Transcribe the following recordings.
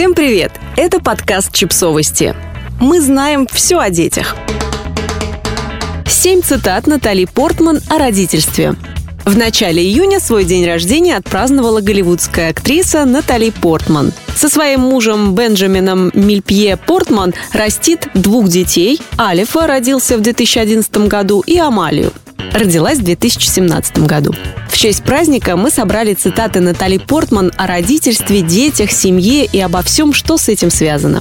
Всем привет! Это подкаст «Чипсовости». Мы знаем все о детях. Семь цитат Натали Портман о родительстве. В начале июня свой день рождения отпраздновала голливудская актриса Натали Портман. Со своим мужем Бенджамином Мильпье Портман растит двух детей. Алифа родился в 2011 году и Амалию родилась в 2017 году. В честь праздника мы собрали цитаты Натали Портман о родительстве, детях, семье и обо всем, что с этим связано.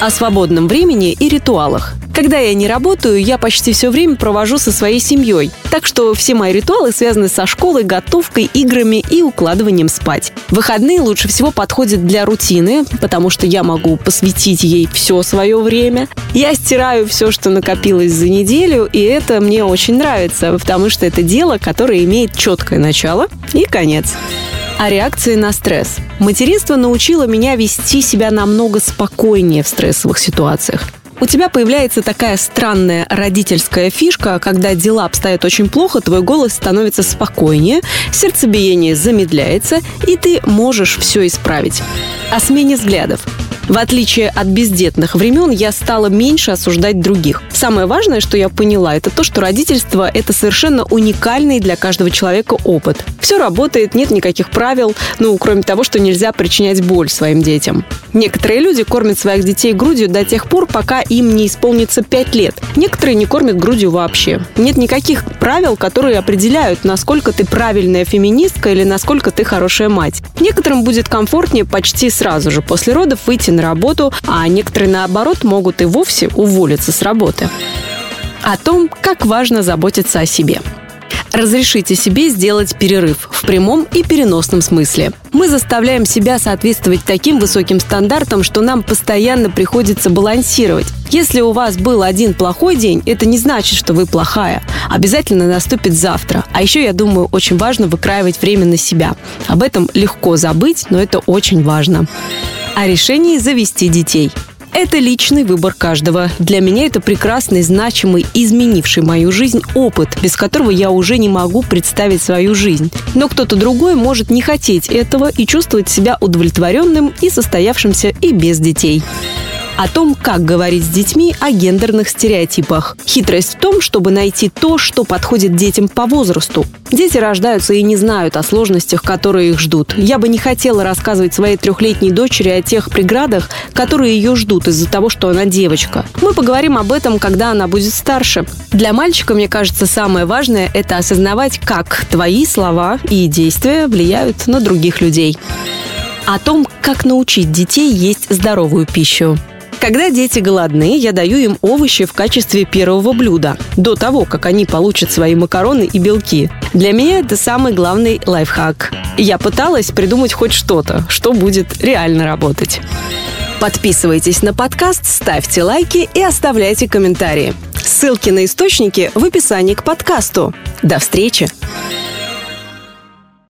О свободном времени и ритуалах. Когда я не работаю, я почти все время провожу со своей семьей. Так что все мои ритуалы связаны со школой, готовкой, играми и укладыванием спать. Выходные лучше всего подходят для рутины, потому что я могу посвятить ей все свое время. Я стираю все, что накопилось за неделю, и это мне очень нравится, потому что это дело, которое имеет четкое начало и конец о реакции на стресс. Материнство научило меня вести себя намного спокойнее в стрессовых ситуациях. У тебя появляется такая странная родительская фишка, когда дела обстоят очень плохо, твой голос становится спокойнее, сердцебиение замедляется, и ты можешь все исправить. О смене взглядов. В отличие от бездетных времен, я стала меньше осуждать других. Самое важное, что я поняла, это то, что родительство – это совершенно уникальный для каждого человека опыт. Все работает, нет никаких правил, ну, кроме того, что нельзя причинять боль своим детям. Некоторые люди кормят своих детей грудью до тех пор, пока им не исполнится 5 лет. Некоторые не кормят грудью вообще. Нет никаких правил, которые определяют, насколько ты правильная феминистка или насколько ты хорошая мать. Некоторым будет комфортнее почти сразу же после родов выйти на работу, а некоторые, наоборот, могут и вовсе уволиться с работы. О том, как важно заботиться о себе. Разрешите себе сделать перерыв в прямом и переносном смысле. Мы заставляем себя соответствовать таким высоким стандартам, что нам постоянно приходится балансировать. Если у вас был один плохой день, это не значит, что вы плохая. Обязательно наступит завтра. А еще, я думаю, очень важно выкраивать время на себя. Об этом легко забыть, но это очень важно о решении завести детей. Это личный выбор каждого. Для меня это прекрасный, значимый, изменивший мою жизнь опыт, без которого я уже не могу представить свою жизнь. Но кто-то другой может не хотеть этого и чувствовать себя удовлетворенным и состоявшимся и без детей о том, как говорить с детьми о гендерных стереотипах. Хитрость в том, чтобы найти то, что подходит детям по возрасту. Дети рождаются и не знают о сложностях, которые их ждут. Я бы не хотела рассказывать своей трехлетней дочери о тех преградах, которые ее ждут из-за того, что она девочка. Мы поговорим об этом, когда она будет старше. Для мальчика, мне кажется, самое важное – это осознавать, как твои слова и действия влияют на других людей. О том, как научить детей есть здоровую пищу. Когда дети голодны, я даю им овощи в качестве первого блюда, до того, как они получат свои макароны и белки. Для меня это самый главный лайфхак. Я пыталась придумать хоть что-то, что будет реально работать. Подписывайтесь на подкаст, ставьте лайки и оставляйте комментарии. Ссылки на источники в описании к подкасту. До встречи!